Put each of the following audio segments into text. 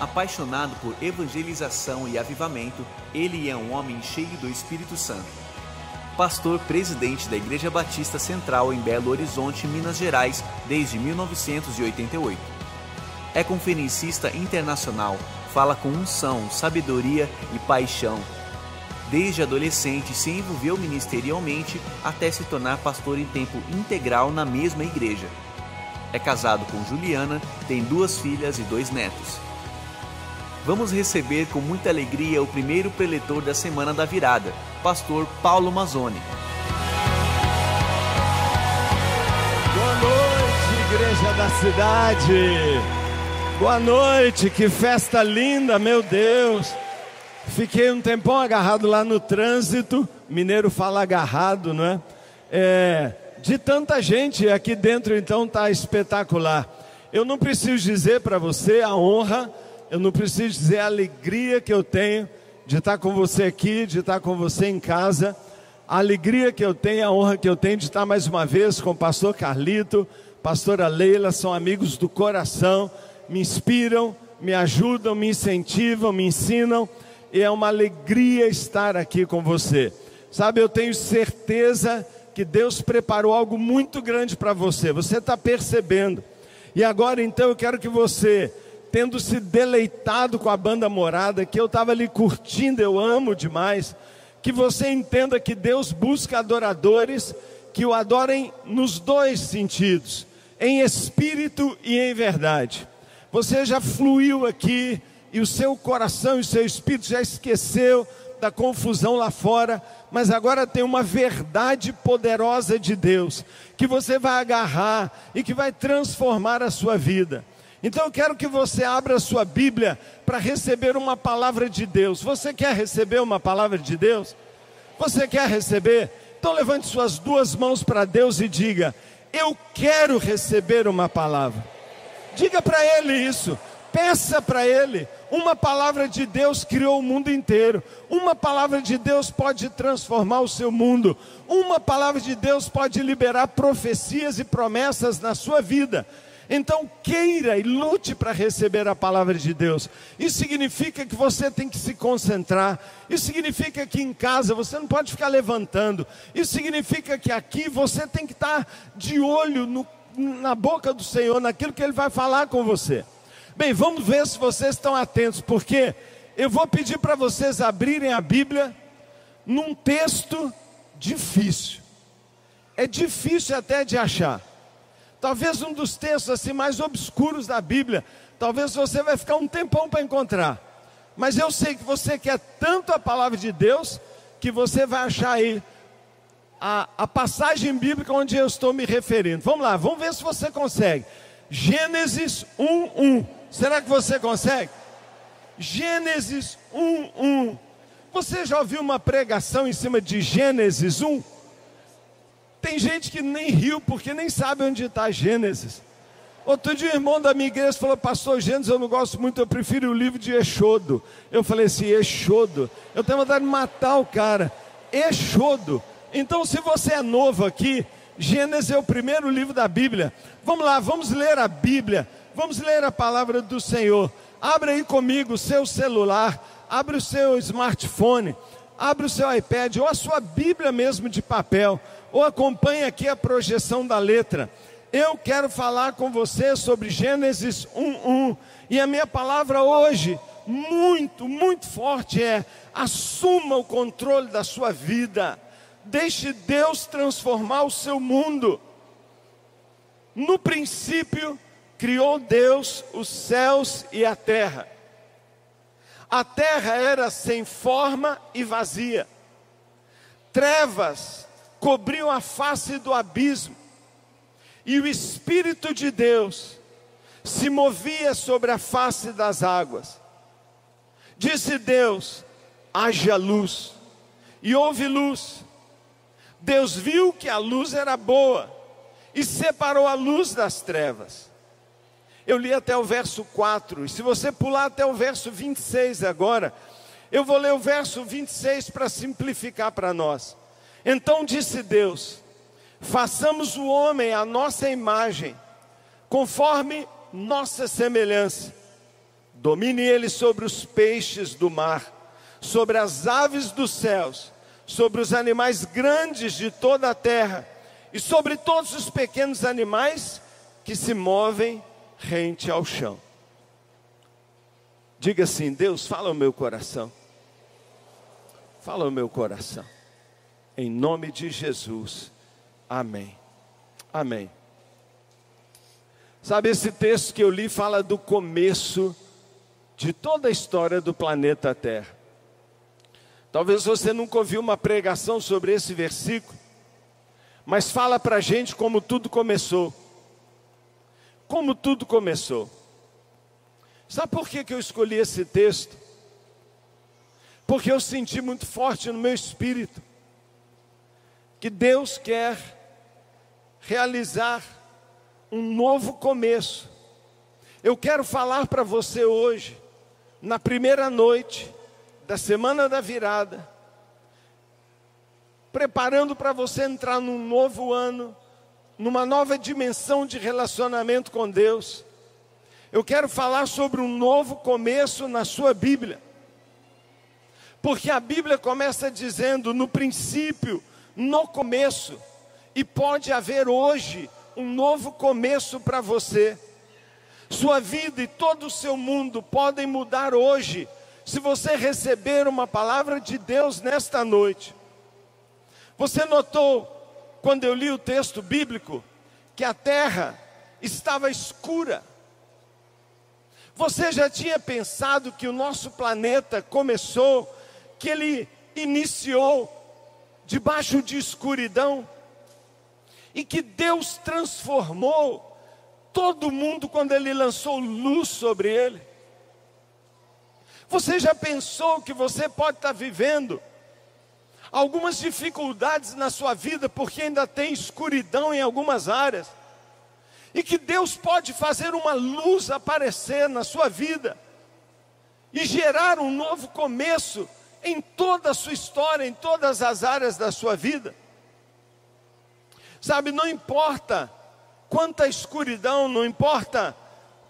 Apaixonado por evangelização e avivamento, ele é um homem cheio do Espírito Santo. Pastor presidente da Igreja Batista Central em Belo Horizonte, Minas Gerais, desde 1988. É conferencista internacional, fala com unção, sabedoria e paixão. Desde adolescente se envolveu ministerialmente até se tornar pastor em tempo integral na mesma igreja. É casado com Juliana, tem duas filhas e dois netos. Vamos receber com muita alegria o primeiro preletor da Semana da Virada, pastor Paulo Mazzoni. Boa noite, igreja da cidade. Boa noite, que festa linda, meu Deus. Fiquei um tempão agarrado lá no trânsito. Mineiro fala agarrado, não é? É, de tanta gente aqui dentro, então tá espetacular. Eu não preciso dizer para você a honra eu não preciso dizer a alegria que eu tenho de estar com você aqui, de estar com você em casa, a alegria que eu tenho, a honra que eu tenho de estar mais uma vez com o pastor Carlito, pastora Leila, são amigos do coração, me inspiram, me ajudam, me incentivam, me ensinam, e é uma alegria estar aqui com você. Sabe, eu tenho certeza que Deus preparou algo muito grande para você, você está percebendo. E agora então eu quero que você tendo se deleitado com a banda morada, que eu estava ali curtindo, eu amo demais. Que você entenda que Deus busca adoradores que o adorem nos dois sentidos, em espírito e em verdade. Você já fluiu aqui e o seu coração e o seu espírito já esqueceu da confusão lá fora, mas agora tem uma verdade poderosa de Deus que você vai agarrar e que vai transformar a sua vida. Então eu quero que você abra a sua Bíblia para receber uma palavra de Deus. Você quer receber uma palavra de Deus? Você quer receber? Então levante suas duas mãos para Deus e diga: Eu quero receber uma palavra. Diga para Ele isso. Peça para Ele. Uma palavra de Deus criou o mundo inteiro. Uma palavra de Deus pode transformar o seu mundo. Uma palavra de Deus pode liberar profecias e promessas na sua vida. Então queira e lute para receber a palavra de Deus. Isso significa que você tem que se concentrar. Isso significa que em casa você não pode ficar levantando. Isso significa que aqui você tem que estar de olho no, na boca do Senhor, naquilo que Ele vai falar com você. Bem, vamos ver se vocês estão atentos, porque eu vou pedir para vocês abrirem a Bíblia num texto difícil. É difícil até de achar. Talvez um dos textos assim mais obscuros da Bíblia. Talvez você vai ficar um tempão para encontrar. Mas eu sei que você quer tanto a palavra de Deus que você vai achar aí a, a passagem bíblica onde eu estou me referindo. Vamos lá, vamos ver se você consegue. Gênesis 1:1. Será que você consegue? Gênesis 1:1. Você já ouviu uma pregação em cima de Gênesis 1? Tem gente que nem riu porque nem sabe onde está Gênesis. Outro dia, o irmão da minha igreja falou: Pastor Gênesis, eu não gosto muito, eu prefiro o livro de Exodo. Eu falei assim: Exodo. Eu tenho vontade de matar o cara. Exodo. Então, se você é novo aqui, Gênesis é o primeiro livro da Bíblia. Vamos lá, vamos ler a Bíblia. Vamos ler a palavra do Senhor. Abra aí comigo o seu celular, abre o seu smartphone, abre o seu iPad ou a sua Bíblia mesmo de papel ou acompanhe aqui a projeção da letra. Eu quero falar com você sobre Gênesis 1:1 e a minha palavra hoje muito, muito forte é: assuma o controle da sua vida. Deixe Deus transformar o seu mundo. No princípio, criou Deus os céus e a terra. A terra era sem forma e vazia. Trevas cobriam a face do abismo, e o Espírito de Deus se movia sobre a face das águas. Disse Deus: haja luz, e houve luz. Deus viu que a luz era boa e separou a luz das trevas. Eu li até o verso 4, e se você pular até o verso 26 agora, eu vou ler o verso 26 para simplificar para nós. Então disse Deus: façamos o homem à nossa imagem, conforme nossa semelhança. Domine ele sobre os peixes do mar, sobre as aves dos céus, sobre os animais grandes de toda a terra e sobre todos os pequenos animais que se movem rente ao chão. Diga assim: Deus, fala o meu coração. Fala o meu coração. Em nome de Jesus. Amém. Amém. Sabe, esse texto que eu li fala do começo de toda a história do planeta Terra. Talvez você nunca ouviu uma pregação sobre esse versículo, mas fala para a gente como tudo começou. Como tudo começou. Sabe por que, que eu escolhi esse texto? Porque eu senti muito forte no meu espírito que Deus quer realizar um novo começo. Eu quero falar para você hoje, na primeira noite da semana da virada, preparando para você entrar num novo ano, numa nova dimensão de relacionamento com Deus. Eu quero falar sobre um novo começo na sua Bíblia. Porque a Bíblia começa dizendo no princípio, no começo, e pode haver hoje um novo começo para você. Sua vida e todo o seu mundo podem mudar hoje, se você receber uma palavra de Deus nesta noite. Você notou, quando eu li o texto bíblico, que a terra estava escura. Você já tinha pensado que o nosso planeta começou, que ele iniciou debaixo de escuridão? E que Deus transformou todo mundo quando Ele lançou luz sobre ele? Você já pensou que você pode estar vivendo algumas dificuldades na sua vida porque ainda tem escuridão em algumas áreas? e que Deus pode fazer uma luz aparecer na sua vida e gerar um novo começo em toda a sua história, em todas as áreas da sua vida. Sabe, não importa quanta escuridão, não importa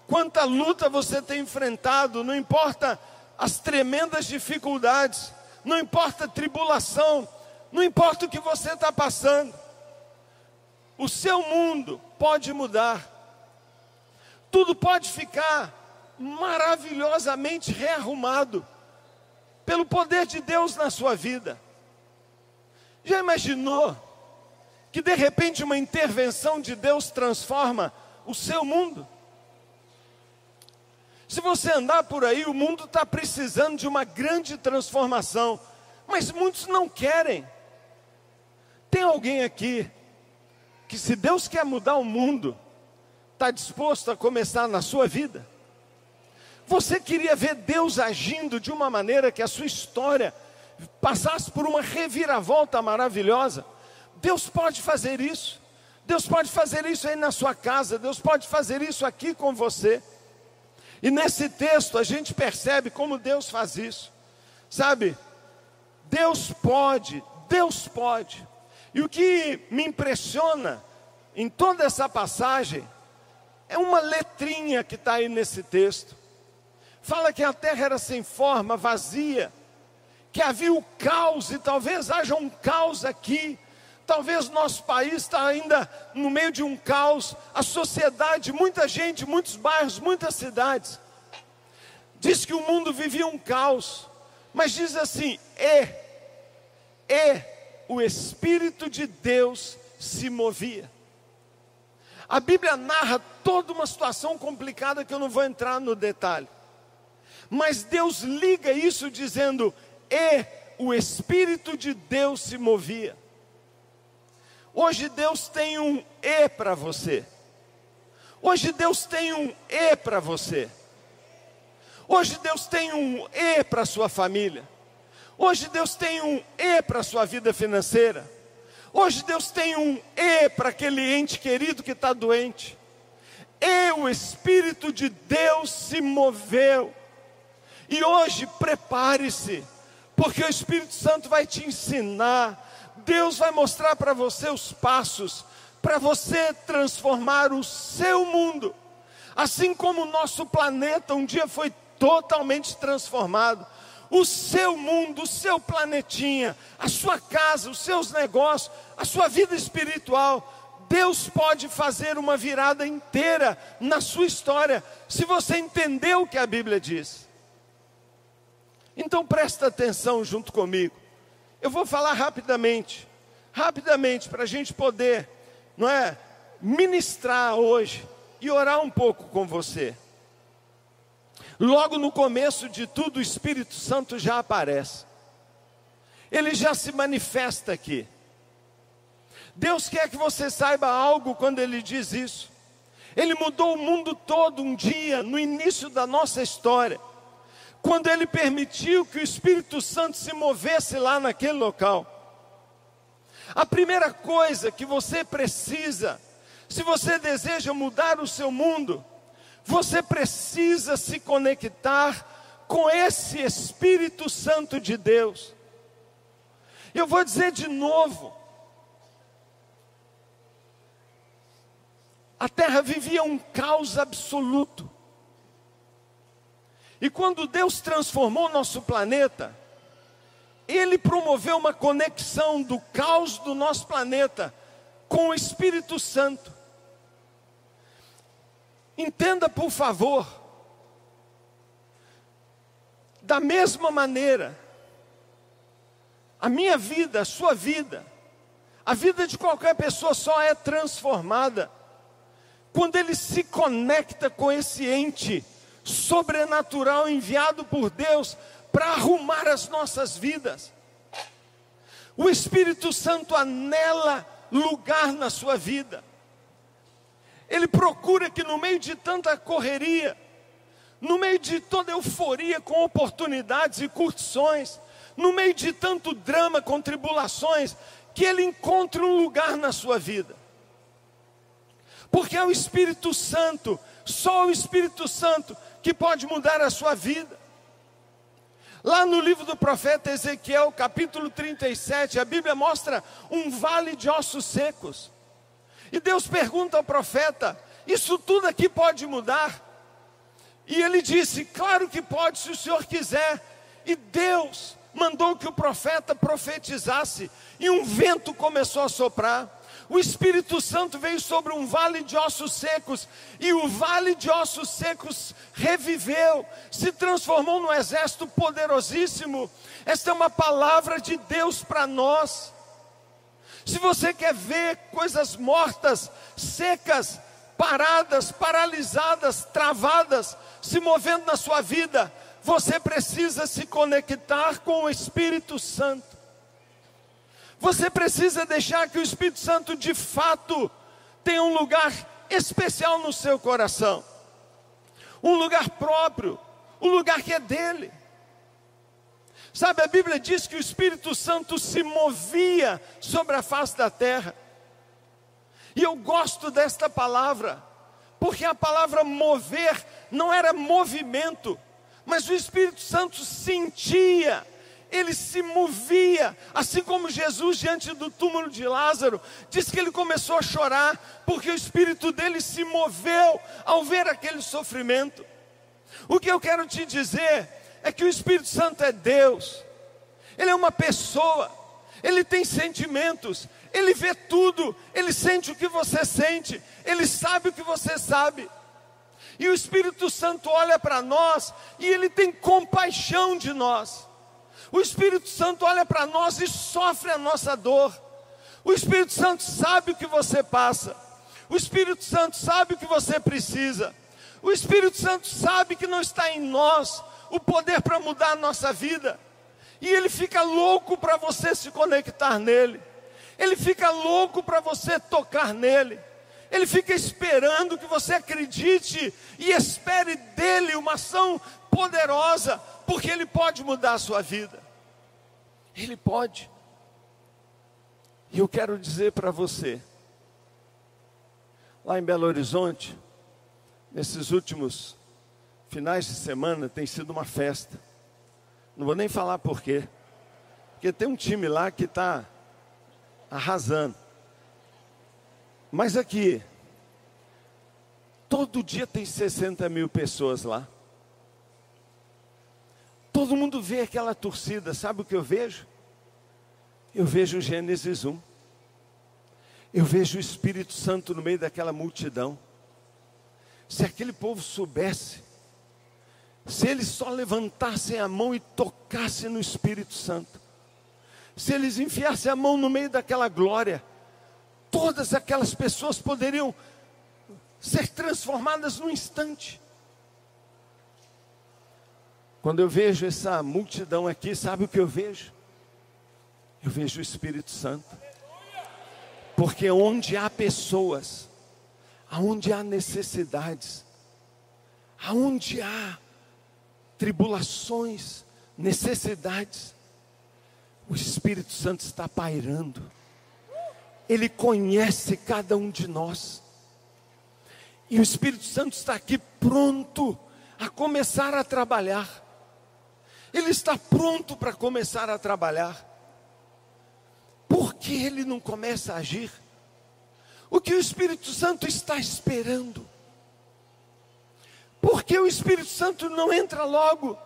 quanta luta você tem enfrentado, não importa as tremendas dificuldades, não importa a tribulação, não importa o que você está passando, o seu mundo pode mudar, tudo pode ficar maravilhosamente rearrumado pelo poder de Deus na sua vida. Já imaginou que de repente uma intervenção de Deus transforma o seu mundo? Se você andar por aí, o mundo está precisando de uma grande transformação, mas muitos não querem. Tem alguém aqui que se Deus quer mudar o mundo, está disposto a começar na sua vida? Você queria ver Deus agindo de uma maneira que a sua história passasse por uma reviravolta maravilhosa? Deus pode fazer isso. Deus pode fazer isso aí na sua casa, Deus pode fazer isso aqui com você. E nesse texto a gente percebe como Deus faz isso. Sabe? Deus pode, Deus pode. E o que me impressiona em toda essa passagem é uma letrinha que está aí nesse texto. Fala que a terra era sem forma, vazia, que havia o caos, e talvez haja um caos aqui. Talvez nosso país está ainda no meio de um caos, a sociedade, muita gente, muitos bairros, muitas cidades. Diz que o mundo vivia um caos, mas diz assim: e, e o Espírito de Deus se movia. A Bíblia narra toda uma situação complicada que eu não vou entrar no detalhe. Mas Deus liga isso dizendo: e o Espírito de Deus se movia. Hoje Deus tem um e para você. Hoje Deus tem um e para você. Hoje Deus tem um e para sua família. Hoje Deus tem um e para sua vida financeira. Hoje Deus tem um E para aquele ente querido que está doente. E o Espírito de Deus se moveu. E hoje prepare-se, porque o Espírito Santo vai te ensinar. Deus vai mostrar para você os passos para você transformar o seu mundo. Assim como o nosso planeta um dia foi totalmente transformado. O seu mundo, o seu planetinha, a sua casa, os seus negócios, a sua vida espiritual, Deus pode fazer uma virada inteira na sua história, se você entender o que a Bíblia diz. Então presta atenção junto comigo. Eu vou falar rapidamente, rapidamente, para a gente poder, não é, ministrar hoje e orar um pouco com você. Logo no começo de tudo, o Espírito Santo já aparece. Ele já se manifesta aqui. Deus quer que você saiba algo quando Ele diz isso. Ele mudou o mundo todo um dia, no início da nossa história, quando Ele permitiu que o Espírito Santo se movesse lá naquele local. A primeira coisa que você precisa, se você deseja mudar o seu mundo, você precisa se conectar com esse Espírito Santo de Deus. Eu vou dizer de novo, a terra vivia um caos absoluto. E quando Deus transformou nosso planeta, Ele promoveu uma conexão do caos do nosso planeta com o Espírito Santo. Entenda, por favor, da mesma maneira, a minha vida, a sua vida, a vida de qualquer pessoa só é transformada quando ele se conecta com esse ente sobrenatural enviado por Deus para arrumar as nossas vidas. O Espírito Santo anela lugar na sua vida. Ele procura que no meio de tanta correria, no meio de toda euforia com oportunidades e curtições, no meio de tanto drama com tribulações, que ele encontre um lugar na sua vida porque é o Espírito Santo, só o Espírito Santo que pode mudar a sua vida. Lá no livro do profeta Ezequiel, capítulo 37, a Bíblia mostra um vale de ossos secos. E Deus pergunta ao profeta: Isso tudo aqui pode mudar? E ele disse: Claro que pode, se o Senhor quiser. E Deus mandou que o profeta profetizasse, e um vento começou a soprar o Espírito Santo veio sobre um vale de ossos secos, e o vale de ossos secos reviveu, se transformou num exército poderosíssimo. Esta é uma palavra de Deus para nós. Se você quer ver coisas mortas, secas, paradas, paralisadas, travadas, se movendo na sua vida, você precisa se conectar com o Espírito Santo. Você precisa deixar que o Espírito Santo de fato tenha um lugar especial no seu coração, um lugar próprio, um lugar que é dele. Sabe, a Bíblia diz que o Espírito Santo se movia sobre a face da terra. E eu gosto desta palavra, porque a palavra mover não era movimento, mas o Espírito Santo sentia ele se movia, assim como Jesus diante do túmulo de Lázaro, diz que ele começou a chorar, porque o espírito dele se moveu ao ver aquele sofrimento. O que eu quero te dizer é que o Espírito Santo é Deus, ele é uma pessoa, ele tem sentimentos, ele vê tudo, ele sente o que você sente, ele sabe o que você sabe. E o Espírito Santo olha para nós e ele tem compaixão de nós. O Espírito Santo olha para nós e sofre a nossa dor. O Espírito Santo sabe o que você passa. O Espírito Santo sabe o que você precisa. O Espírito Santo sabe que não está em nós o poder para mudar a nossa vida. E ele fica louco para você se conectar nele. Ele fica louco para você tocar nele. Ele fica esperando que você acredite e espere dele uma ação poderosa, porque Ele pode mudar a sua vida. Ele pode. E eu quero dizer para você, lá em Belo Horizonte, nesses últimos finais de semana tem sido uma festa. Não vou nem falar por quê. Porque tem um time lá que está arrasando. Mas aqui, todo dia tem 60 mil pessoas lá. Todo mundo vê aquela torcida, sabe o que eu vejo? Eu vejo Gênesis 1. Eu vejo o Espírito Santo no meio daquela multidão. Se aquele povo soubesse, se eles só levantassem a mão e tocassem no Espírito Santo, se eles enfiassem a mão no meio daquela glória, todas aquelas pessoas poderiam ser transformadas num instante. Quando eu vejo essa multidão aqui, sabe o que eu vejo? Eu vejo o Espírito Santo. Porque onde há pessoas, aonde há necessidades, aonde há tribulações, necessidades, o Espírito Santo está pairando. Ele conhece cada um de nós. E o Espírito Santo está aqui pronto a começar a trabalhar. Ele está pronto para começar a trabalhar. Por que ele não começa a agir? O que o Espírito Santo está esperando? Por que o Espírito Santo não entra logo?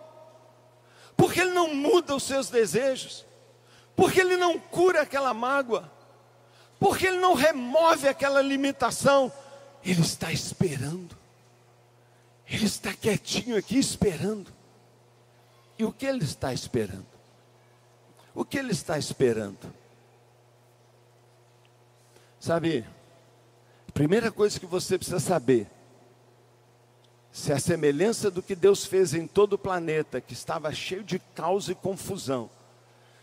Porque ele não muda os seus desejos? Porque ele não cura aquela mágoa? Porque ele não remove aquela limitação? Ele está esperando. Ele está quietinho aqui esperando. E o que ele está esperando? O que ele está esperando? Sabe, primeira coisa que você precisa saber, se a semelhança do que Deus fez em todo o planeta, que estava cheio de caos e confusão,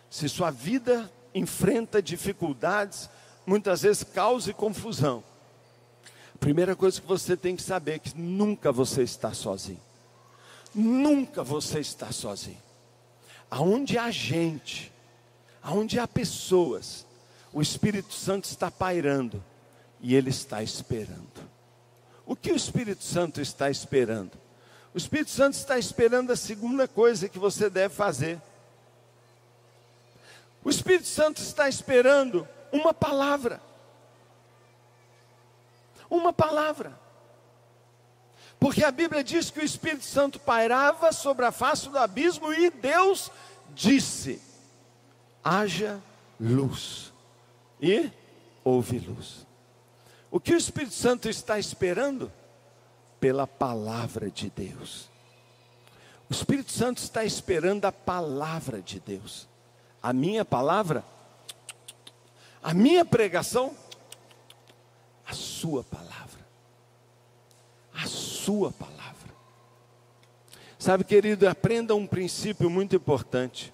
se sua vida enfrenta dificuldades, muitas vezes caos e confusão, primeira coisa que você tem que saber é que nunca você está sozinho. Nunca você está sozinho. Aonde há gente, aonde há pessoas, o Espírito Santo está pairando e ele está esperando. O que o Espírito Santo está esperando? O Espírito Santo está esperando a segunda coisa que você deve fazer. O Espírito Santo está esperando uma palavra. Uma palavra. Porque a Bíblia diz que o Espírito Santo pairava sobre a face do abismo e Deus disse: haja luz. E houve luz. O que o Espírito Santo está esperando? Pela palavra de Deus. O Espírito Santo está esperando a palavra de Deus. A minha palavra, a minha pregação, a sua palavra sua palavra. Sabe, querido, aprenda um princípio muito importante.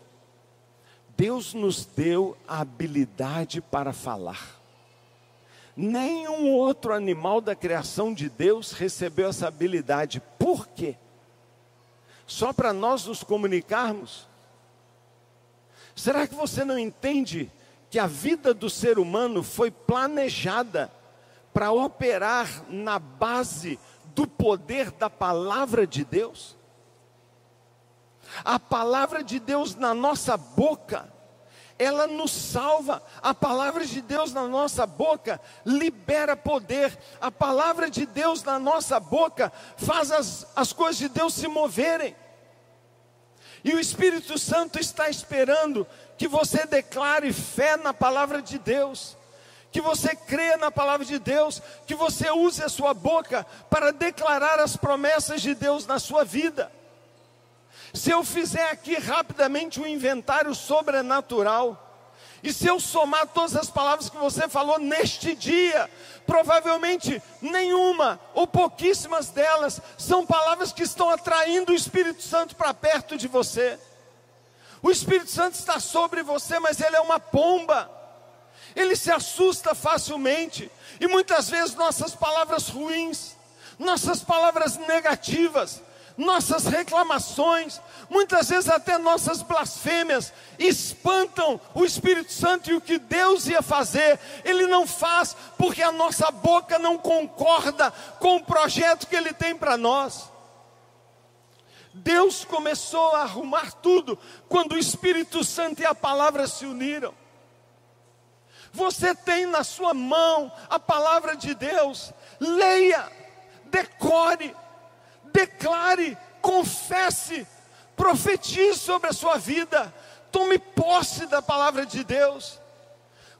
Deus nos deu a habilidade para falar. Nenhum outro animal da criação de Deus recebeu essa habilidade. Por quê? Só para nós nos comunicarmos? Será que você não entende que a vida do ser humano foi planejada para operar na base do poder da palavra de Deus? A palavra de Deus na nossa boca, ela nos salva. A palavra de Deus na nossa boca libera poder. A palavra de Deus na nossa boca faz as, as coisas de Deus se moverem. E o Espírito Santo está esperando que você declare fé na palavra de Deus que você creia na palavra de Deus, que você use a sua boca para declarar as promessas de Deus na sua vida. Se eu fizer aqui rapidamente um inventário sobrenatural, e se eu somar todas as palavras que você falou neste dia, provavelmente nenhuma ou pouquíssimas delas são palavras que estão atraindo o Espírito Santo para perto de você. O Espírito Santo está sobre você, mas ele é uma pomba ele se assusta facilmente, e muitas vezes nossas palavras ruins, nossas palavras negativas, nossas reclamações, muitas vezes até nossas blasfêmias, espantam o Espírito Santo e o que Deus ia fazer, Ele não faz, porque a nossa boca não concorda com o projeto que Ele tem para nós. Deus começou a arrumar tudo quando o Espírito Santo e a palavra se uniram. Você tem na sua mão a palavra de Deus. Leia, decore, declare, confesse. Profetize sobre a sua vida. Tome posse da palavra de Deus.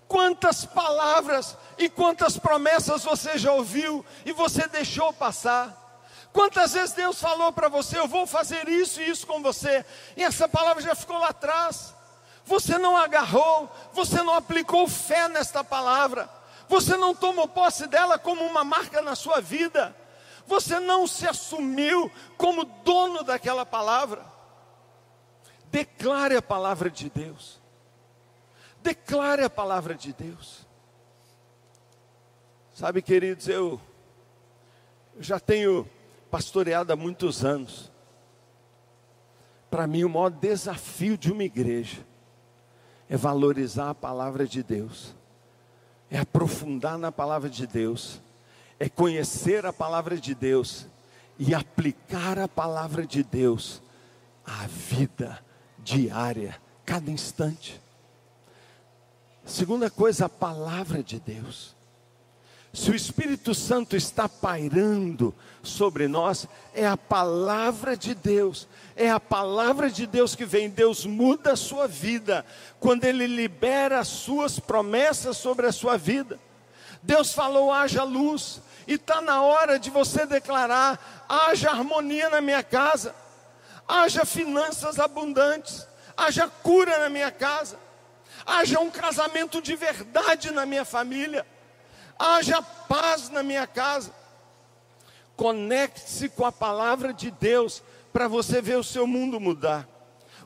Quantas palavras e quantas promessas você já ouviu e você deixou passar? Quantas vezes Deus falou para você, eu vou fazer isso e isso com você, e essa palavra já ficou lá atrás. Você não agarrou, você não aplicou fé nesta palavra, você não tomou posse dela como uma marca na sua vida, você não se assumiu como dono daquela palavra. Declare a palavra de Deus. Declare a palavra de Deus. Sabe, queridos, eu já tenho pastoreado há muitos anos. Para mim, o maior desafio de uma igreja é valorizar a palavra de Deus, é aprofundar na palavra de Deus, é conhecer a palavra de Deus e aplicar a palavra de Deus à vida diária, cada instante. Segunda coisa, a palavra de Deus. Se o Espírito Santo está pairando sobre nós, é a palavra de Deus, é a palavra de Deus que vem. Deus muda a sua vida quando Ele libera as suas promessas sobre a sua vida. Deus falou: haja luz, e está na hora de você declarar: haja harmonia na minha casa, haja finanças abundantes, haja cura na minha casa. Haja um casamento de verdade na minha família, haja paz na minha casa. Conecte-se com a palavra de Deus para você ver o seu mundo mudar.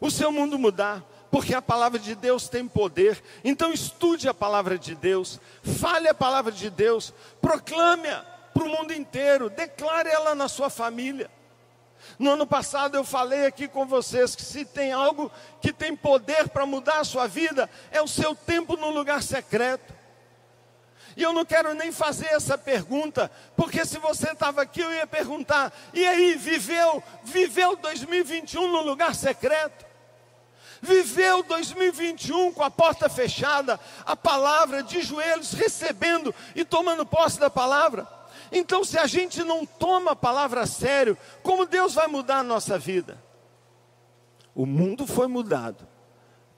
O seu mundo mudar, porque a palavra de Deus tem poder. Então estude a palavra de Deus, fale a palavra de Deus, proclame-a para o mundo inteiro, declare ela na sua família. No ano passado eu falei aqui com vocês que se tem algo que tem poder para mudar a sua vida, é o seu tempo no lugar secreto. E eu não quero nem fazer essa pergunta, porque se você estava aqui eu ia perguntar: e aí, viveu, viveu 2021 no lugar secreto? Viveu 2021 com a porta fechada, a palavra de joelhos, recebendo e tomando posse da palavra? Então, se a gente não toma a palavra a sério, como Deus vai mudar a nossa vida? O mundo foi mudado,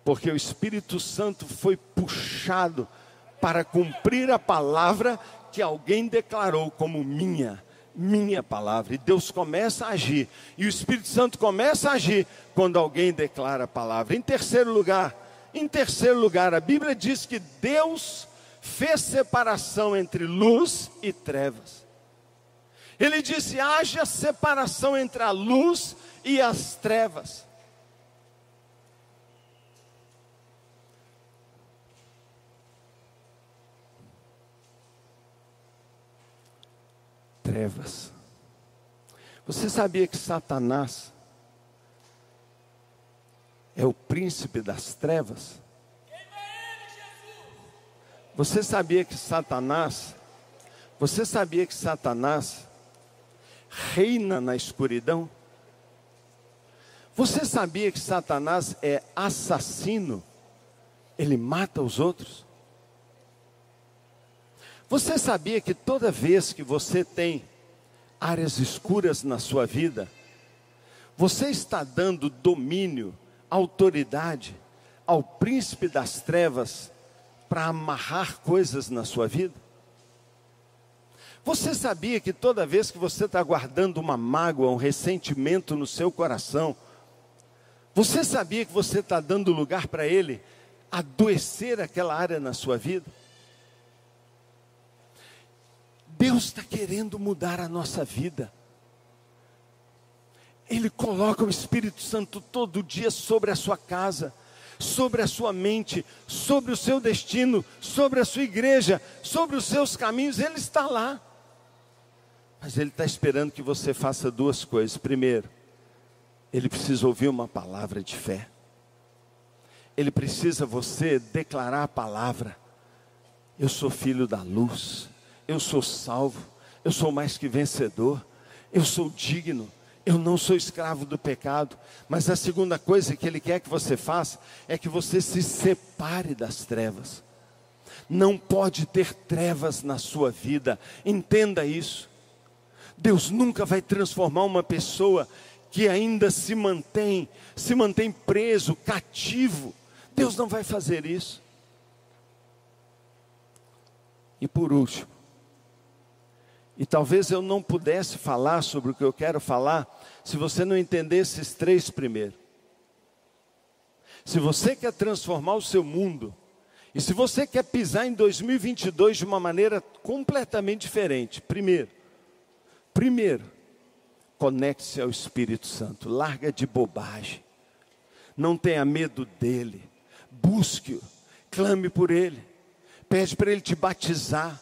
porque o Espírito Santo foi puxado para cumprir a palavra que alguém declarou como minha, minha palavra. E Deus começa a agir, e o Espírito Santo começa a agir quando alguém declara a palavra. Em terceiro lugar, em terceiro lugar, a Bíblia diz que Deus fez separação entre luz e trevas. Ele disse: haja separação entre a luz e as trevas. Trevas. Você sabia que Satanás é o príncipe das trevas? Você sabia que Satanás, você sabia que Satanás reina na escuridão? Você sabia que Satanás é assassino? Ele mata os outros? Você sabia que toda vez que você tem áreas escuras na sua vida, você está dando domínio, autoridade ao príncipe das trevas para amarrar coisas na sua vida? Você sabia que toda vez que você está guardando uma mágoa, um ressentimento no seu coração, você sabia que você está dando lugar para ele adoecer aquela área na sua vida? Deus está querendo mudar a nossa vida. Ele coloca o Espírito Santo todo dia sobre a sua casa, sobre a sua mente, sobre o seu destino, sobre a sua igreja, sobre os seus caminhos. Ele está lá. Mas Ele está esperando que você faça duas coisas. Primeiro, Ele precisa ouvir uma palavra de fé. Ele precisa você declarar a palavra. Eu sou filho da luz. Eu sou salvo. Eu sou mais que vencedor. Eu sou digno. Eu não sou escravo do pecado. Mas a segunda coisa que Ele quer que você faça é que você se separe das trevas. Não pode ter trevas na sua vida. Entenda isso. Deus nunca vai transformar uma pessoa que ainda se mantém, se mantém preso, cativo. Deus não vai fazer isso. E por último, e talvez eu não pudesse falar sobre o que eu quero falar se você não entender esses três primeiro. Se você quer transformar o seu mundo, e se você quer pisar em 2022 de uma maneira completamente diferente, primeiro, primeiro, conecte-se ao Espírito Santo, larga de bobagem, não tenha medo dele, busque-o, clame por ele, pede para ele te batizar,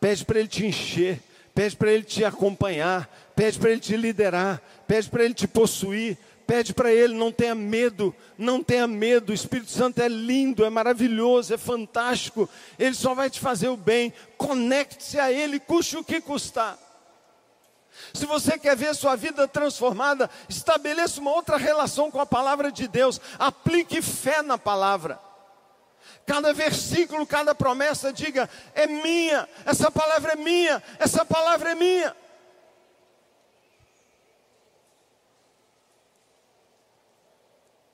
pede para ele te encher, pede para ele te acompanhar, pede para ele te liderar, pede para ele te possuir, Pede para Ele, não tenha medo, não tenha medo. O Espírito Santo é lindo, é maravilhoso, é fantástico. Ele só vai te fazer o bem. Conecte-se a Ele, custe o que custar. Se você quer ver sua vida transformada, estabeleça uma outra relação com a palavra de Deus. Aplique fé na palavra. Cada versículo, cada promessa, diga: é minha, essa palavra é minha, essa palavra é minha.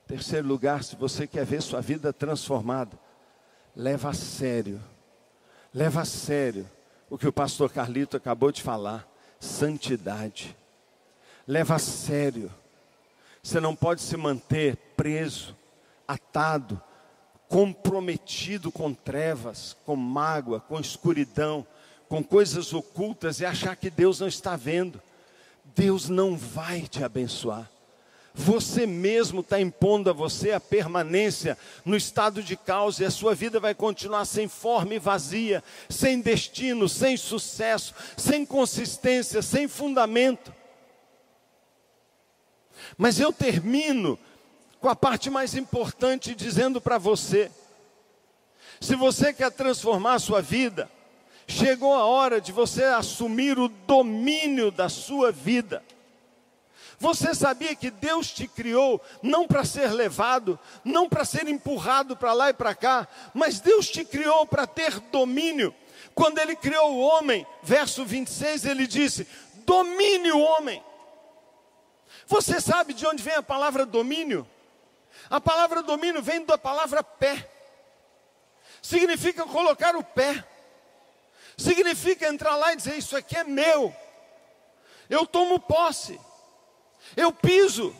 Terceiro lugar, se você quer ver sua vida transformada, leva a sério, leva a sério o que o pastor Carlito acabou de falar: santidade. Leva a sério. Você não pode se manter preso, atado, comprometido com trevas, com mágoa, com escuridão, com coisas ocultas e achar que Deus não está vendo. Deus não vai te abençoar. Você mesmo está impondo a você a permanência no estado de causa e a sua vida vai continuar sem forma e vazia, sem destino, sem sucesso, sem consistência, sem fundamento. Mas eu termino com a parte mais importante dizendo para você: se você quer transformar a sua vida, chegou a hora de você assumir o domínio da sua vida. Você sabia que Deus te criou não para ser levado, não para ser empurrado para lá e para cá, mas Deus te criou para ter domínio. Quando Ele criou o homem, verso 26, Ele disse: domine o homem. Você sabe de onde vem a palavra domínio? A palavra domínio vem da palavra pé, significa colocar o pé, significa entrar lá e dizer: Isso aqui é meu, eu tomo posse. Eu piso,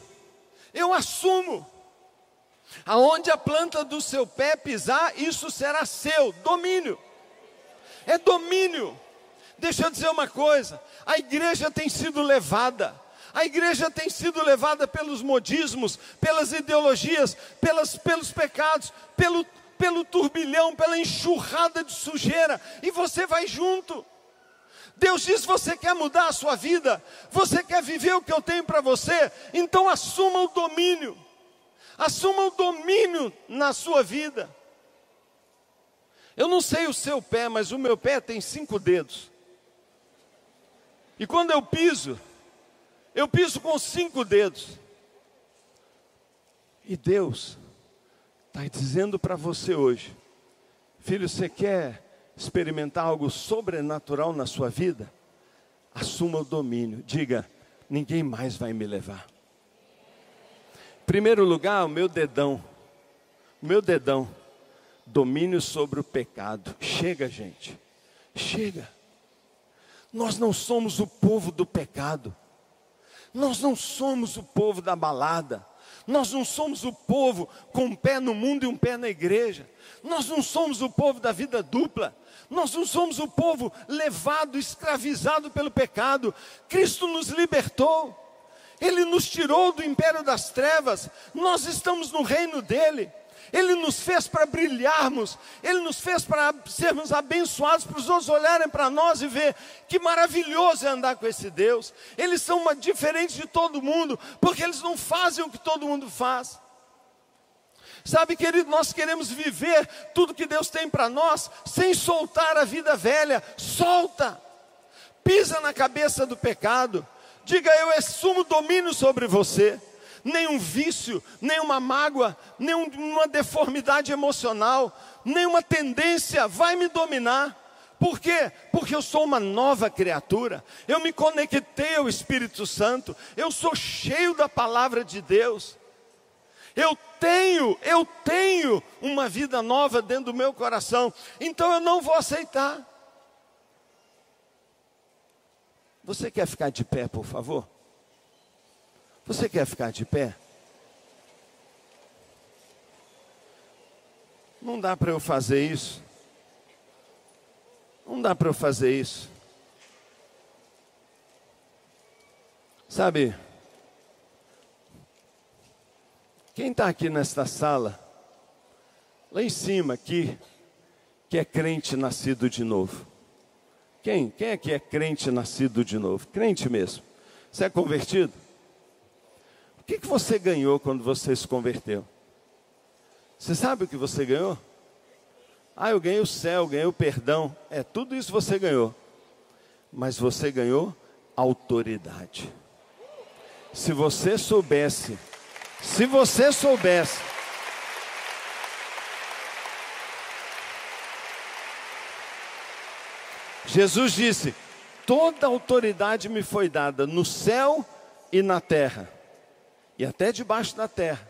eu assumo. Aonde a planta do seu pé pisar, isso será seu, domínio. É domínio. Deixa eu dizer uma coisa: a igreja tem sido levada, a igreja tem sido levada pelos modismos, pelas ideologias, pelas, pelos pecados, pelo, pelo turbilhão, pela enxurrada de sujeira, e você vai junto. Deus diz: você quer mudar a sua vida, você quer viver o que eu tenho para você, então assuma o domínio, assuma o domínio na sua vida. Eu não sei o seu pé, mas o meu pé tem cinco dedos. E quando eu piso, eu piso com cinco dedos. E Deus está dizendo para você hoje, filho, você quer experimentar algo sobrenatural na sua vida, assuma o domínio. Diga: ninguém mais vai me levar. Primeiro lugar, o meu dedão. O meu dedão. Domínio sobre o pecado. Chega, gente. Chega. Nós não somos o povo do pecado. Nós não somos o povo da balada. Nós não somos o povo com um pé no mundo e um pé na igreja. Nós não somos o povo da vida dupla. Nós não somos o povo levado, escravizado pelo pecado. Cristo nos libertou. Ele nos tirou do império das trevas. Nós estamos no reino dele. Ele nos fez para brilharmos, Ele nos fez para sermos abençoados, para os outros olharem para nós e ver que maravilhoso é andar com esse Deus. Eles são uma, diferentes de todo mundo, porque eles não fazem o que todo mundo faz. Sabe, querido, nós queremos viver tudo que Deus tem para nós sem soltar a vida velha. Solta, pisa na cabeça do pecado. Diga, eu assumo domínio sobre você. Nenhum vício, nenhuma mágoa, nenhuma deformidade emocional, nenhuma tendência vai me dominar. Por quê? Porque eu sou uma nova criatura. Eu me conectei ao Espírito Santo. Eu sou cheio da palavra de Deus. Eu tenho, eu tenho uma vida nova dentro do meu coração. Então eu não vou aceitar. Você quer ficar de pé, por favor? Você quer ficar de pé? Não dá para eu fazer isso. Não dá para eu fazer isso. Sabe, quem está aqui nesta sala, lá em cima aqui, que é crente nascido de novo? Quem? Quem é que é crente nascido de novo? Crente mesmo. Você é convertido? O que, que você ganhou quando você se converteu? Você sabe o que você ganhou? Ah, eu ganhei o céu, ganhei o perdão. É, tudo isso você ganhou. Mas você ganhou autoridade. Se você soubesse, se você soubesse, Jesus disse: Toda autoridade me foi dada no céu e na terra, e até debaixo da terra.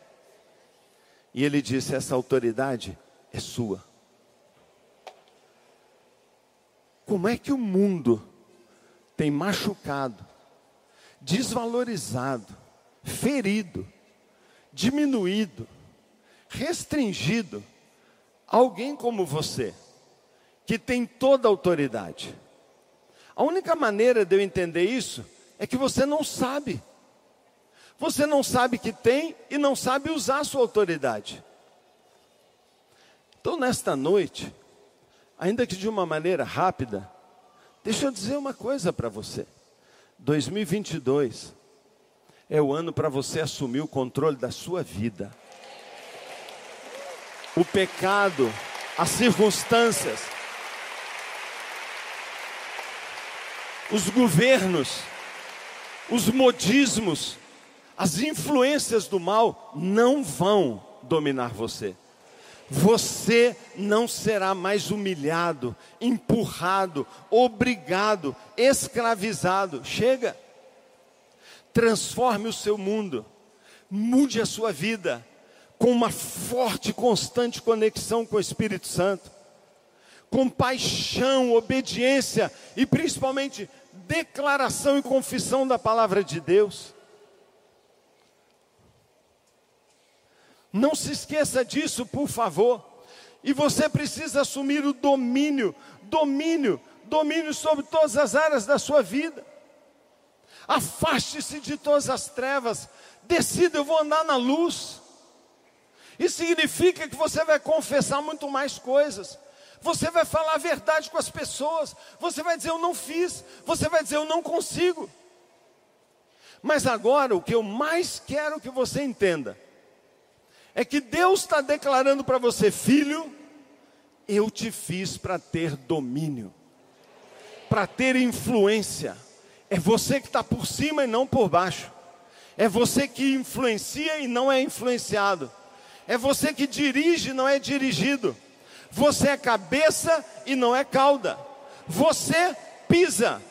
E ele disse: Essa autoridade é sua. Como é que o mundo tem machucado, desvalorizado, ferido, diminuído, restringido alguém como você, que tem toda a autoridade? A única maneira de eu entender isso é que você não sabe. Você não sabe que tem e não sabe usar a sua autoridade. Então, nesta noite, ainda que de uma maneira rápida, deixa eu dizer uma coisa para você. 2022 é o ano para você assumir o controle da sua vida. O pecado, as circunstâncias, os governos, os modismos, as influências do mal não vão dominar você você não será mais humilhado, empurrado, obrigado, escravizado. Chega, transforme o seu mundo, mude a sua vida com uma forte, constante conexão com o Espírito Santo, com paixão, obediência e principalmente declaração e confissão da palavra de Deus. Não se esqueça disso, por favor. E você precisa assumir o domínio, domínio, domínio sobre todas as áreas da sua vida. Afaste-se de todas as trevas. Decida, eu vou andar na luz. Isso significa que você vai confessar muito mais coisas. Você vai falar a verdade com as pessoas. Você vai dizer, eu não fiz. Você vai dizer, eu não consigo. Mas agora, o que eu mais quero que você entenda é que Deus está declarando para você, filho, eu te fiz para ter domínio, para ter influência. É você que está por cima e não por baixo. É você que influencia e não é influenciado. É você que dirige e não é dirigido. Você é cabeça e não é cauda. Você pisa.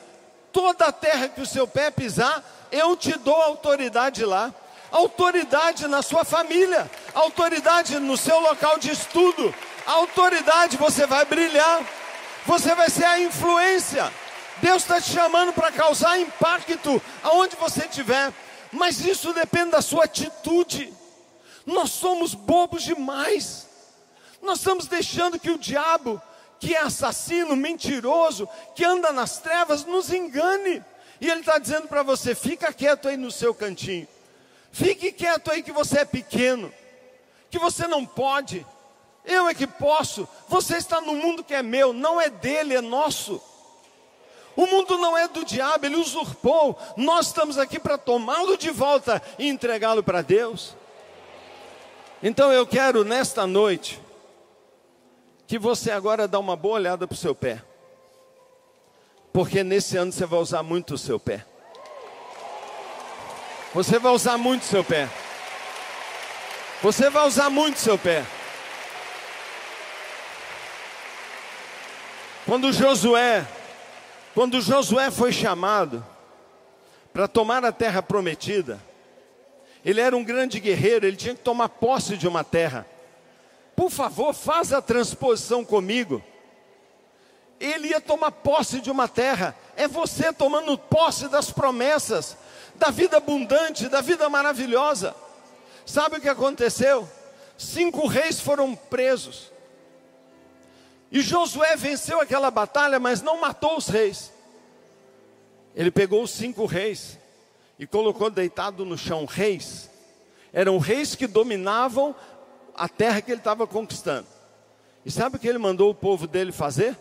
Toda a terra que o seu pé pisar, eu te dou autoridade lá autoridade na sua família, autoridade no seu local de estudo, autoridade, você vai brilhar, você vai ser a influência. Deus está te chamando para causar impacto aonde você estiver, mas isso depende da sua atitude. Nós somos bobos demais, nós estamos deixando que o diabo, que é assassino, mentiroso, que anda nas trevas, nos engane. E ele está dizendo para você: fica quieto aí no seu cantinho. Fique quieto aí que você é pequeno, que você não pode. Eu é que posso. Você está no mundo que é meu, não é dele, é nosso. O mundo não é do diabo, ele usurpou. Nós estamos aqui para tomá-lo de volta e entregá-lo para Deus. Então eu quero nesta noite que você agora dá uma boa olhada para o seu pé. Porque nesse ano você vai usar muito o seu pé. Você vai usar muito seu pé. Você vai usar muito seu pé. Quando Josué, quando Josué foi chamado para tomar a terra prometida, ele era um grande guerreiro, ele tinha que tomar posse de uma terra. Por favor, faz a transposição comigo. Ele ia tomar posse de uma terra. É você tomando posse das promessas, da vida abundante, da vida maravilhosa. Sabe o que aconteceu? Cinco reis foram presos. E Josué venceu aquela batalha, mas não matou os reis. Ele pegou os cinco reis e colocou deitado no chão reis. Eram reis que dominavam a terra que ele estava conquistando. E sabe o que ele mandou o povo dele fazer?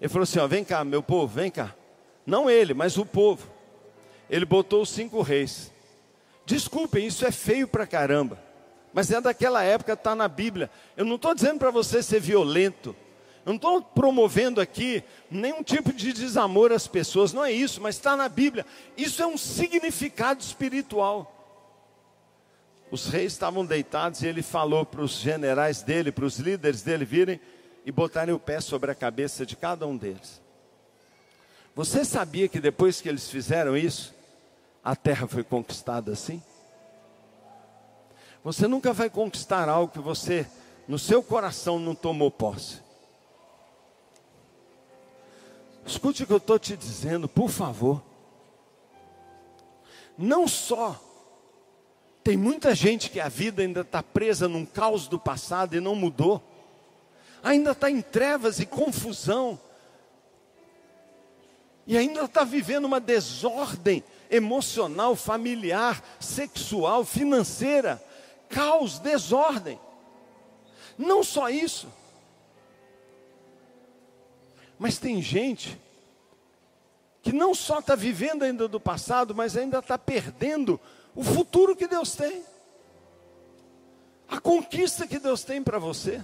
Ele falou assim: ó, vem cá, meu povo, vem cá. Não ele, mas o povo. Ele botou os cinco reis. Desculpem, isso é feio pra caramba. Mas é daquela época, está na Bíblia. Eu não estou dizendo para você ser violento. Eu não estou promovendo aqui nenhum tipo de desamor às pessoas, não é isso, mas está na Bíblia. Isso é um significado espiritual. Os reis estavam deitados e ele falou para os generais dele, para os líderes dele virem e botarem o pé sobre a cabeça de cada um deles. Você sabia que depois que eles fizeram isso, a terra foi conquistada assim? Você nunca vai conquistar algo que você, no seu coração, não tomou posse. Escute o que eu estou te dizendo, por favor. Não só tem muita gente que a vida ainda está presa num caos do passado e não mudou, ainda está em trevas e confusão, e ainda está vivendo uma desordem emocional, familiar, sexual, financeira, caos, desordem. Não só isso, mas tem gente que não só está vivendo ainda do passado, mas ainda está perdendo o futuro que Deus tem, a conquista que Deus tem para você.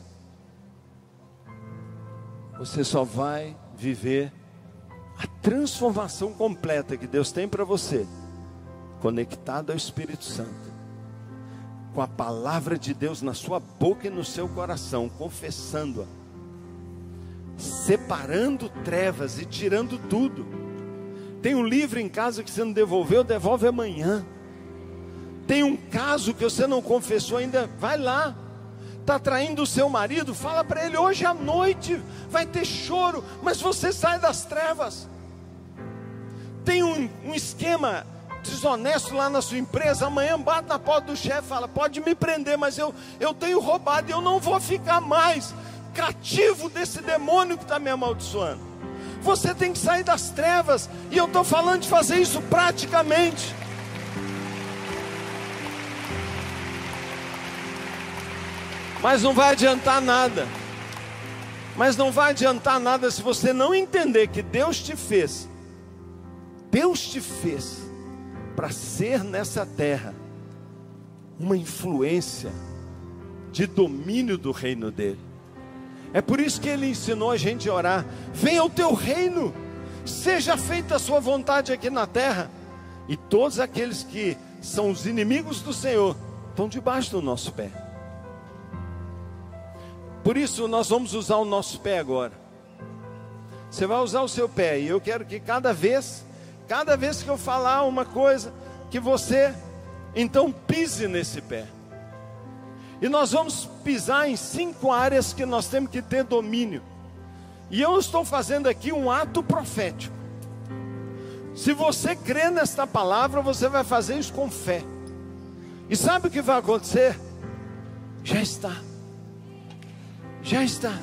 Você só vai viver a transformação completa que Deus tem para você, conectado ao Espírito Santo, com a palavra de Deus na sua boca e no seu coração, confessando-a separando trevas e tirando tudo. Tem um livro em casa que você não devolveu, devolve amanhã. Tem um caso que você não confessou ainda, vai lá. Está traindo o seu marido, fala para ele hoje à noite, vai ter choro, mas você sai das trevas. Tem um, um esquema desonesto lá na sua empresa, amanhã bate na porta do chefe, fala: pode me prender, mas eu, eu tenho roubado e eu não vou ficar mais cativo desse demônio que está me amaldiçoando. Você tem que sair das trevas, e eu estou falando de fazer isso praticamente. Mas não vai adiantar nada. Mas não vai adiantar nada se você não entender que Deus te fez. Deus te fez para ser nessa terra uma influência de domínio do reino dele. É por isso que ele ensinou a gente a orar: venha o teu reino, seja feita a sua vontade aqui na terra. E todos aqueles que são os inimigos do Senhor estão debaixo do nosso pé. Por isso nós vamos usar o nosso pé agora. Você vai usar o seu pé e eu quero que cada vez, cada vez que eu falar uma coisa, que você então pise nesse pé. E nós vamos pisar em cinco áreas que nós temos que ter domínio. E eu estou fazendo aqui um ato profético. Se você crê nesta palavra, você vai fazer isso com fé. E sabe o que vai acontecer? Já está. Já está.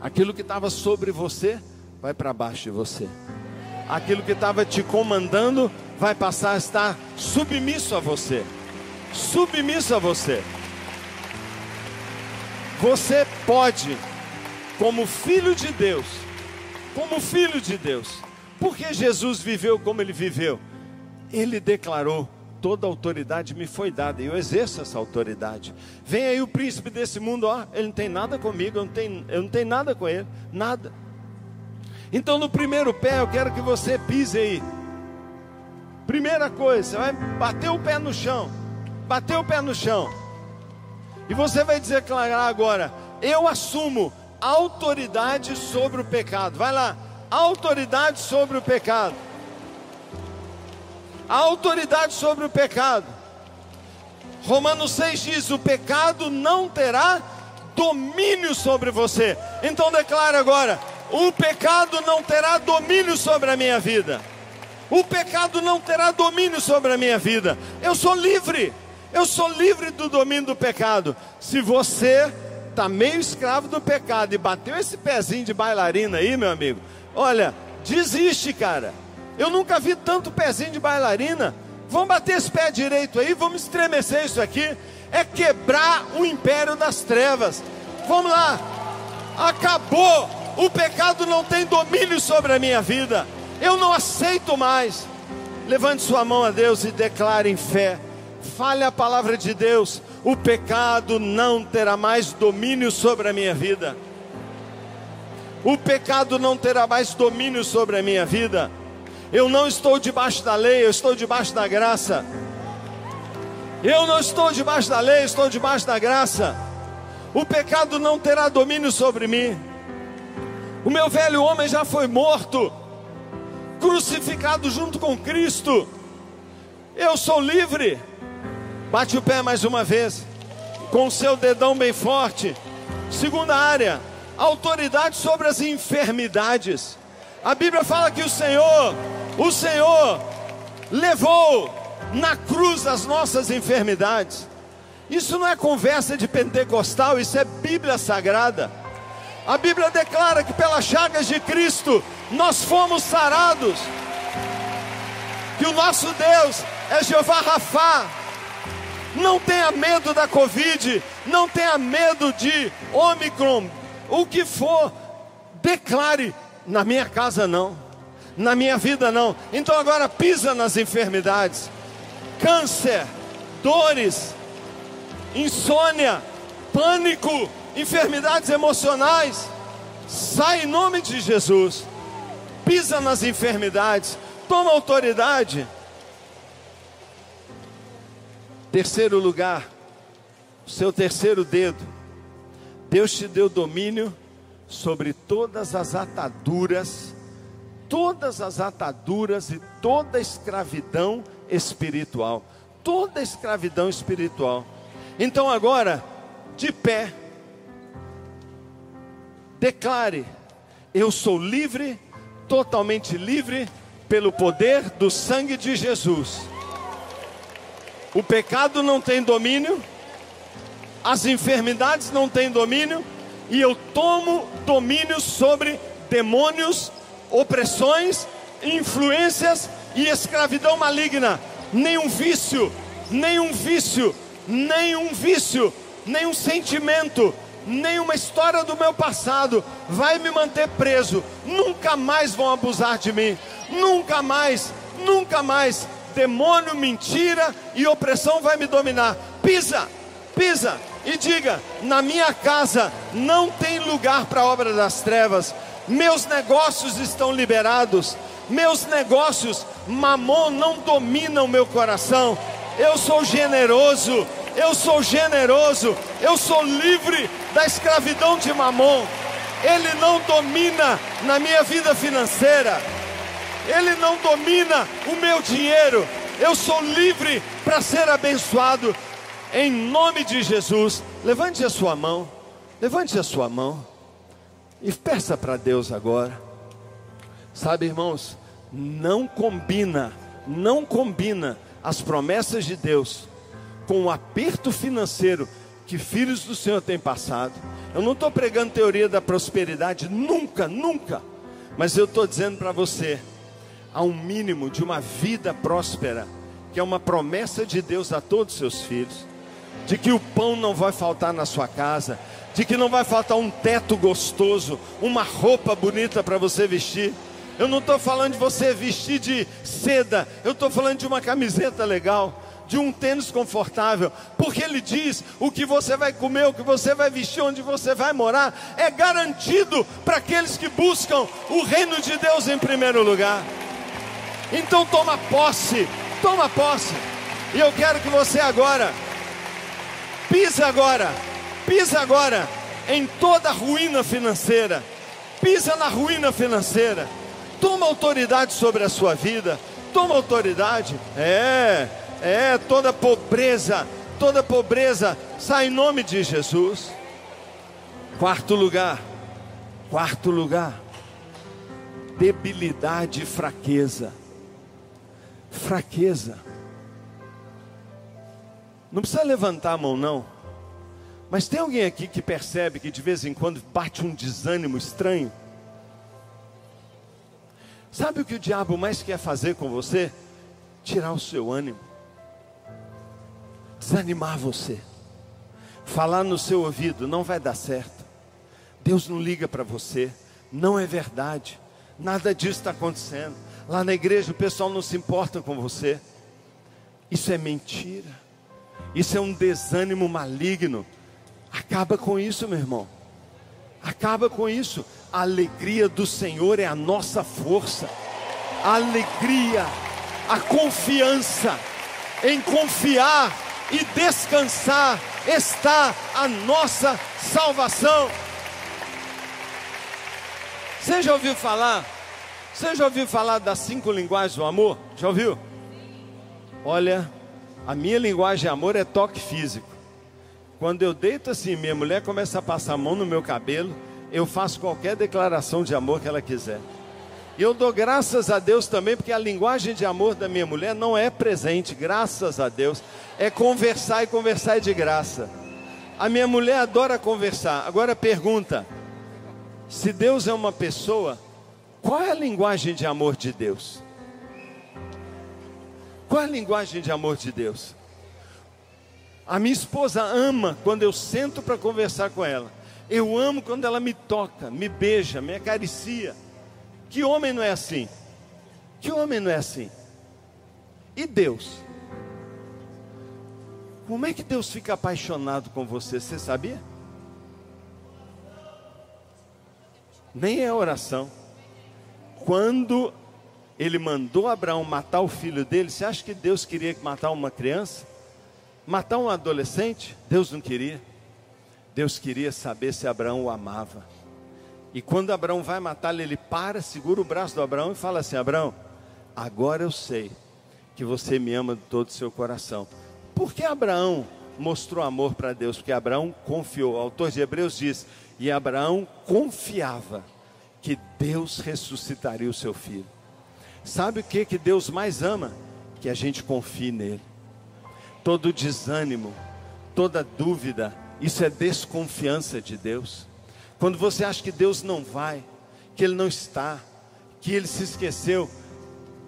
Aquilo que estava sobre você vai para baixo de você. Aquilo que estava te comandando vai passar a estar submisso a você. Submisso a você. Você pode, como filho de Deus, como filho de Deus, porque Jesus viveu como ele viveu, ele declarou: toda autoridade me foi dada, e eu exerço essa autoridade. Vem aí o príncipe desse mundo, ó, ele não tem nada comigo, eu não tenho, eu não tenho nada com ele, nada. Então no primeiro pé eu quero que você pise aí. Primeira coisa, você vai bater o pé no chão, bater o pé no chão. E você vai declarar agora: eu assumo autoridade sobre o pecado. Vai lá, autoridade sobre o pecado. A autoridade sobre o pecado. Romanos 6 diz: o pecado não terá domínio sobre você. Então declara agora: o pecado não terá domínio sobre a minha vida. O pecado não terá domínio sobre a minha vida. Eu sou livre. Eu sou livre do domínio do pecado. Se você está meio escravo do pecado e bateu esse pezinho de bailarina aí, meu amigo, olha, desiste, cara. Eu nunca vi tanto pezinho de bailarina. Vamos bater esse pé direito aí, vamos estremecer isso aqui. É quebrar o império das trevas. Vamos lá. Acabou. O pecado não tem domínio sobre a minha vida. Eu não aceito mais. Levante sua mão a Deus e declare em fé. Fale a palavra de Deus. O pecado não terá mais domínio sobre a minha vida. O pecado não terá mais domínio sobre a minha vida. Eu não estou debaixo da lei, eu estou debaixo da graça. Eu não estou debaixo da lei, estou debaixo da graça. O pecado não terá domínio sobre mim. O meu velho homem já foi morto crucificado junto com Cristo. Eu sou livre. Bate o pé mais uma vez, com o seu dedão bem forte. Segunda área, autoridade sobre as enfermidades. A Bíblia fala que o Senhor, o Senhor levou na cruz as nossas enfermidades. Isso não é conversa de pentecostal, isso é Bíblia sagrada. A Bíblia declara que pelas chagas de Cristo nós fomos sarados. Que o nosso Deus é Jeová Rafá. Não tenha medo da Covid, não tenha medo de Omicron, o que for, declare: na minha casa não, na minha vida não. Então agora pisa nas enfermidades, câncer, dores, insônia, pânico, enfermidades emocionais. Sai em nome de Jesus pisa nas enfermidades, toma autoridade. Terceiro lugar, seu terceiro dedo. Deus te deu domínio sobre todas as ataduras, todas as ataduras e toda escravidão espiritual. Toda escravidão espiritual. Então agora, de pé, declare: Eu sou livre totalmente livre pelo poder do sangue de Jesus. O pecado não tem domínio, as enfermidades não têm domínio, e eu tomo domínio sobre demônios, opressões, influências e escravidão maligna. Nenhum vício, nenhum vício, nenhum vício, nenhum sentimento, nenhuma história do meu passado vai me manter preso. Nunca mais vão abusar de mim. Nunca mais, nunca mais. Demônio, mentira e opressão vai me dominar. Pisa, pisa e diga: na minha casa não tem lugar para a obra das trevas. Meus negócios estão liberados. Meus negócios, mamon não domina o meu coração. Eu sou generoso, eu sou generoso, eu sou livre da escravidão de Mamon. Ele não domina na minha vida financeira. Ele não domina o meu dinheiro. Eu sou livre para ser abençoado em nome de Jesus. Levante a sua mão. Levante a sua mão e peça para Deus agora. Sabe, irmãos, não combina, não combina as promessas de Deus com o aperto financeiro que filhos do Senhor têm passado. Eu não estou pregando teoria da prosperidade, nunca, nunca. Mas eu estou dizendo para você: há um mínimo de uma vida próspera, que é uma promessa de Deus a todos os seus filhos, de que o pão não vai faltar na sua casa, de que não vai faltar um teto gostoso, uma roupa bonita para você vestir. Eu não estou falando de você vestir de seda, eu estou falando de uma camiseta legal de um tênis confortável, porque ele diz: o que você vai comer, o que você vai vestir, onde você vai morar, é garantido para aqueles que buscam o reino de Deus em primeiro lugar. Então toma posse, toma posse. E eu quero que você agora, pisa agora, pisa agora em toda ruína financeira. Pisa na ruína financeira. Toma autoridade sobre a sua vida. Toma autoridade. É, é, toda pobreza, toda pobreza sai em nome de Jesus. Quarto lugar. Quarto lugar. Debilidade e fraqueza. Fraqueza. Não precisa levantar a mão, não. Mas tem alguém aqui que percebe que de vez em quando bate um desânimo estranho? Sabe o que o diabo mais quer fazer com você? Tirar o seu ânimo, desanimar você, falar no seu ouvido: não vai dar certo, Deus não liga para você, não é verdade, nada disso está acontecendo. Lá na igreja o pessoal não se importa com você, isso é mentira, isso é um desânimo maligno Acaba com isso, meu irmão. Acaba com isso. A alegria do Senhor é a nossa força. A alegria, a confiança em confiar e descansar está a nossa salvação. Você já ouviu falar? Você já ouviu falar das cinco linguagens do amor? Já ouviu? Olha, a minha linguagem de amor é toque físico. Quando eu deito assim, minha mulher começa a passar a mão no meu cabelo, eu faço qualquer declaração de amor que ela quiser. E eu dou graças a Deus também, porque a linguagem de amor da minha mulher não é presente, graças a Deus. É conversar e conversar é de graça. A minha mulher adora conversar. Agora pergunta: se Deus é uma pessoa, qual é a linguagem de amor de Deus? Qual é a linguagem de amor de Deus? A minha esposa ama quando eu sento para conversar com ela. Eu amo quando ela me toca, me beija, me acaricia. Que homem não é assim? Que homem não é assim? E Deus? Como é que Deus fica apaixonado com você? Você sabia? Nem é oração. Quando ele mandou Abraão matar o filho dele, você acha que Deus queria matar uma criança? Matar um adolescente, Deus não queria. Deus queria saber se Abraão o amava. E quando Abraão vai matá-lo, ele para, segura o braço do Abraão e fala assim: Abraão, agora eu sei que você me ama de todo o seu coração. Por que Abraão mostrou amor para Deus? Porque Abraão confiou. O autor de Hebreus diz: e Abraão confiava que Deus ressuscitaria o seu filho. Sabe o que, que Deus mais ama? Que a gente confie nele todo desânimo, toda dúvida, isso é desconfiança de Deus. Quando você acha que Deus não vai, que Ele não está, que Ele se esqueceu,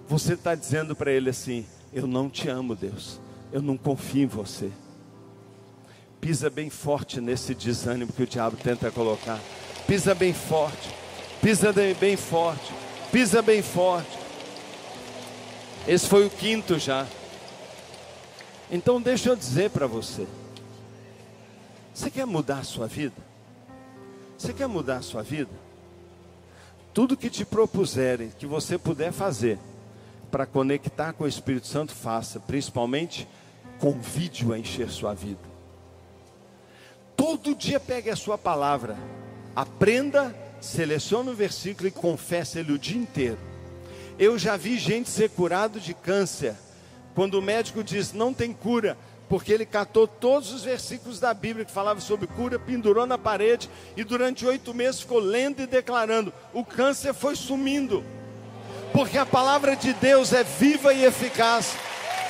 você está dizendo para Ele assim: Eu não te amo, Deus, eu não confio em você. Pisa bem forte nesse desânimo que o diabo tenta colocar. Pisa bem forte, pisa bem forte, pisa bem forte. Esse foi o quinto já. Então deixa eu dizer para você. Você quer mudar a sua vida? Você quer mudar a sua vida? Tudo que te propuserem, que você puder fazer para conectar com o Espírito Santo, faça, principalmente convide-o a encher sua vida. Todo dia pegue a sua palavra, aprenda, selecione o versículo e confesse ele o dia inteiro. Eu já vi gente ser curado de câncer quando o médico diz não tem cura, porque ele catou todos os versículos da Bíblia que falavam sobre cura, pendurou na parede e durante oito meses ficou lendo e declarando: o câncer foi sumindo, porque a palavra de Deus é viva e eficaz,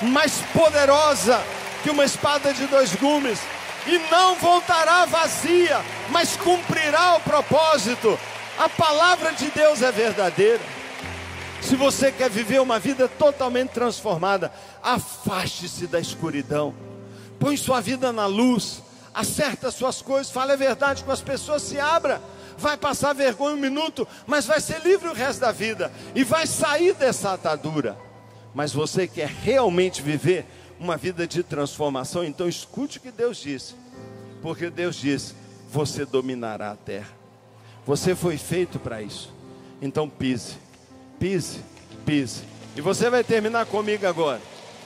mais poderosa que uma espada de dois gumes, e não voltará vazia, mas cumprirá o propósito. A palavra de Deus é verdadeira. Se você quer viver uma vida totalmente transformada, afaste-se da escuridão. Põe sua vida na luz. Acerta suas coisas, fale a verdade com as pessoas, se abra. Vai passar vergonha um minuto, mas vai ser livre o resto da vida e vai sair dessa atadura. Mas você quer realmente viver uma vida de transformação, então escute o que Deus disse. Porque Deus disse: você dominará a terra. Você foi feito para isso. Então pise Pise, pise. E você vai terminar comigo agora.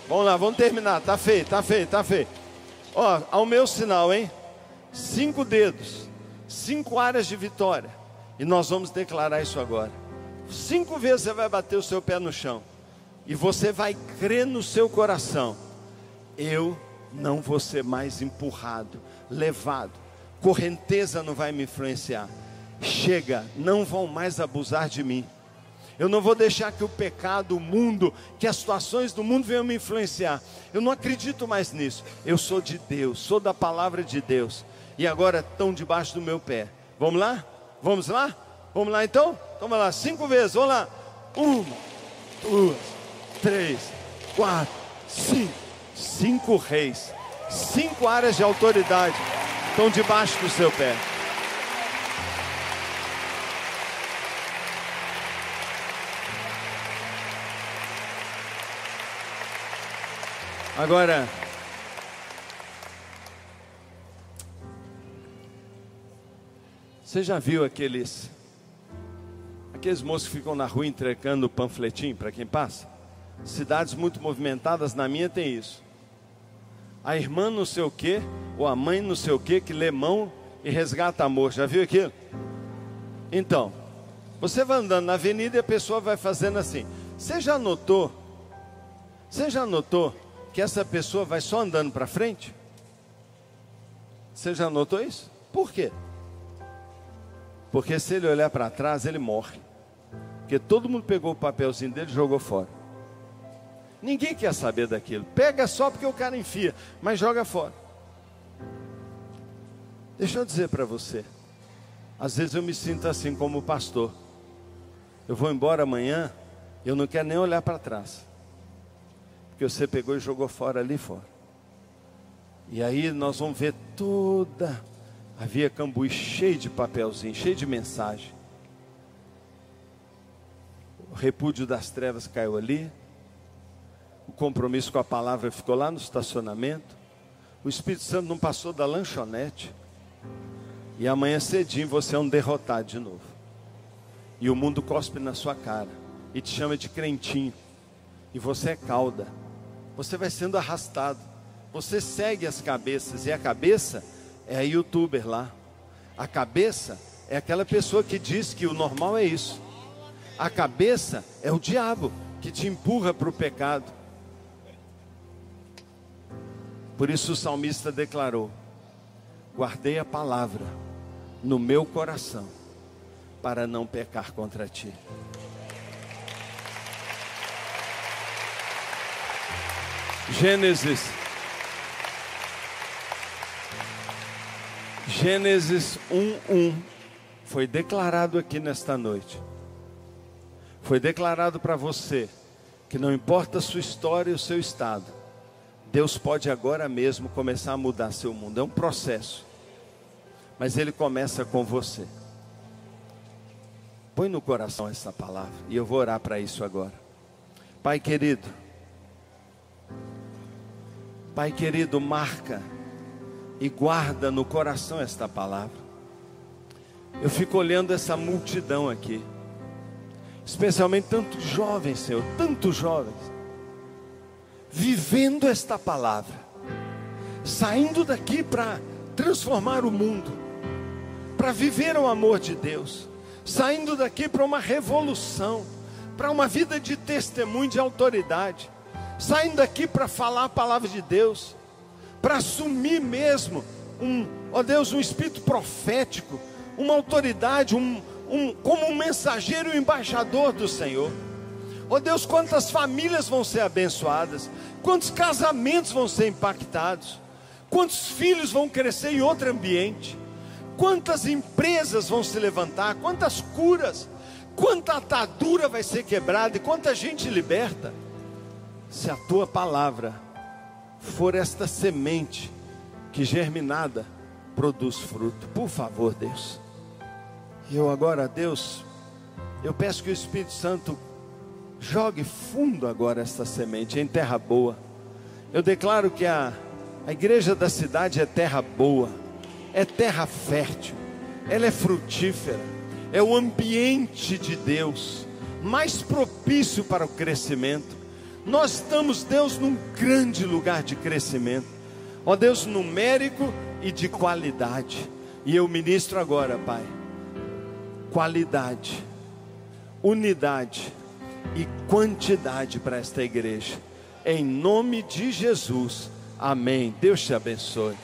Vamos lá, vamos terminar. Tá feito, tá feito, tá feito. Ó, ao meu sinal, hein? Cinco dedos. cinco áreas de vitória. E nós vamos declarar isso agora. Cinco vezes você vai bater o seu pé no chão. E você vai crer no seu coração: eu não vou ser mais empurrado, levado. Correnteza não vai me influenciar. Chega, não vão mais abusar de mim. Eu não vou deixar que o pecado, o mundo, que as situações do mundo venham me influenciar. Eu não acredito mais nisso. Eu sou de Deus, sou da palavra de Deus. E agora estão debaixo do meu pé. Vamos lá? Vamos lá? Vamos lá então? Toma lá, cinco vezes. Vamos lá. Uma, duas, três, quatro, cinco. Cinco reis, cinco áreas de autoridade estão debaixo do seu pé. Agora, você já viu aqueles aqueles moços que ficam na rua entregando panfletinho para quem passa? Cidades muito movimentadas, na minha tem isso. A irmã não sei o que, ou a mãe não sei o que, que lê mão e resgata amor. Já viu aquilo? Então, você vai andando na avenida e a pessoa vai fazendo assim. Você já notou? Você já notou que essa pessoa vai só andando para frente? Você já notou isso? Por quê? Porque se ele olhar para trás, ele morre. Porque todo mundo pegou o papelzinho dele e jogou fora. Ninguém quer saber daquilo. Pega só porque o cara enfia, mas joga fora. Deixa eu dizer para você. Às vezes eu me sinto assim como pastor. Eu vou embora amanhã, eu não quero nem olhar para trás que você pegou e jogou fora ali fora. E aí nós vamos ver toda a Via Cambuí cheia de papelzinho, cheia de mensagem. O repúdio das trevas caiu ali. O compromisso com a palavra ficou lá no estacionamento. O Espírito Santo não passou da lanchonete. E amanhã cedinho você é um derrotado de novo. E o mundo cospe na sua cara e te chama de crentinho. E você é cauda você vai sendo arrastado. Você segue as cabeças, e a cabeça é a youtuber lá. A cabeça é aquela pessoa que diz que o normal é isso. A cabeça é o diabo que te empurra para o pecado. Por isso o salmista declarou: Guardei a palavra no meu coração para não pecar contra ti. Gênesis. Gênesis 1:1 foi declarado aqui nesta noite. Foi declarado para você que não importa a sua história e o seu estado, Deus pode agora mesmo começar a mudar seu mundo. É um processo. Mas ele começa com você. Põe no coração essa palavra e eu vou orar para isso agora. Pai querido, Pai querido, marca e guarda no coração esta palavra. Eu fico olhando essa multidão aqui, especialmente tantos jovens, Senhor, tantos jovens, vivendo esta palavra, saindo daqui para transformar o mundo, para viver o amor de Deus, saindo daqui para uma revolução, para uma vida de testemunho de autoridade saindo daqui para falar a palavra de Deus, para assumir mesmo um, ó Deus, um espírito profético, uma autoridade, um, um, como um mensageiro e um embaixador do Senhor. Ó Deus, quantas famílias vão ser abençoadas, quantos casamentos vão ser impactados, quantos filhos vão crescer em outro ambiente, quantas empresas vão se levantar, quantas curas, quanta atadura vai ser quebrada e quanta gente liberta se a tua palavra for esta semente que germinada produz fruto. Por favor, Deus. Eu agora, Deus, eu peço que o Espírito Santo jogue fundo agora esta semente em terra boa. Eu declaro que a, a igreja da cidade é terra boa, é terra fértil, ela é frutífera, é o ambiente de Deus mais propício para o crescimento. Nós estamos, Deus, num grande lugar de crescimento. Ó Deus, numérico e de qualidade. E eu ministro agora, Pai, qualidade, unidade e quantidade para esta igreja. Em nome de Jesus. Amém. Deus te abençoe.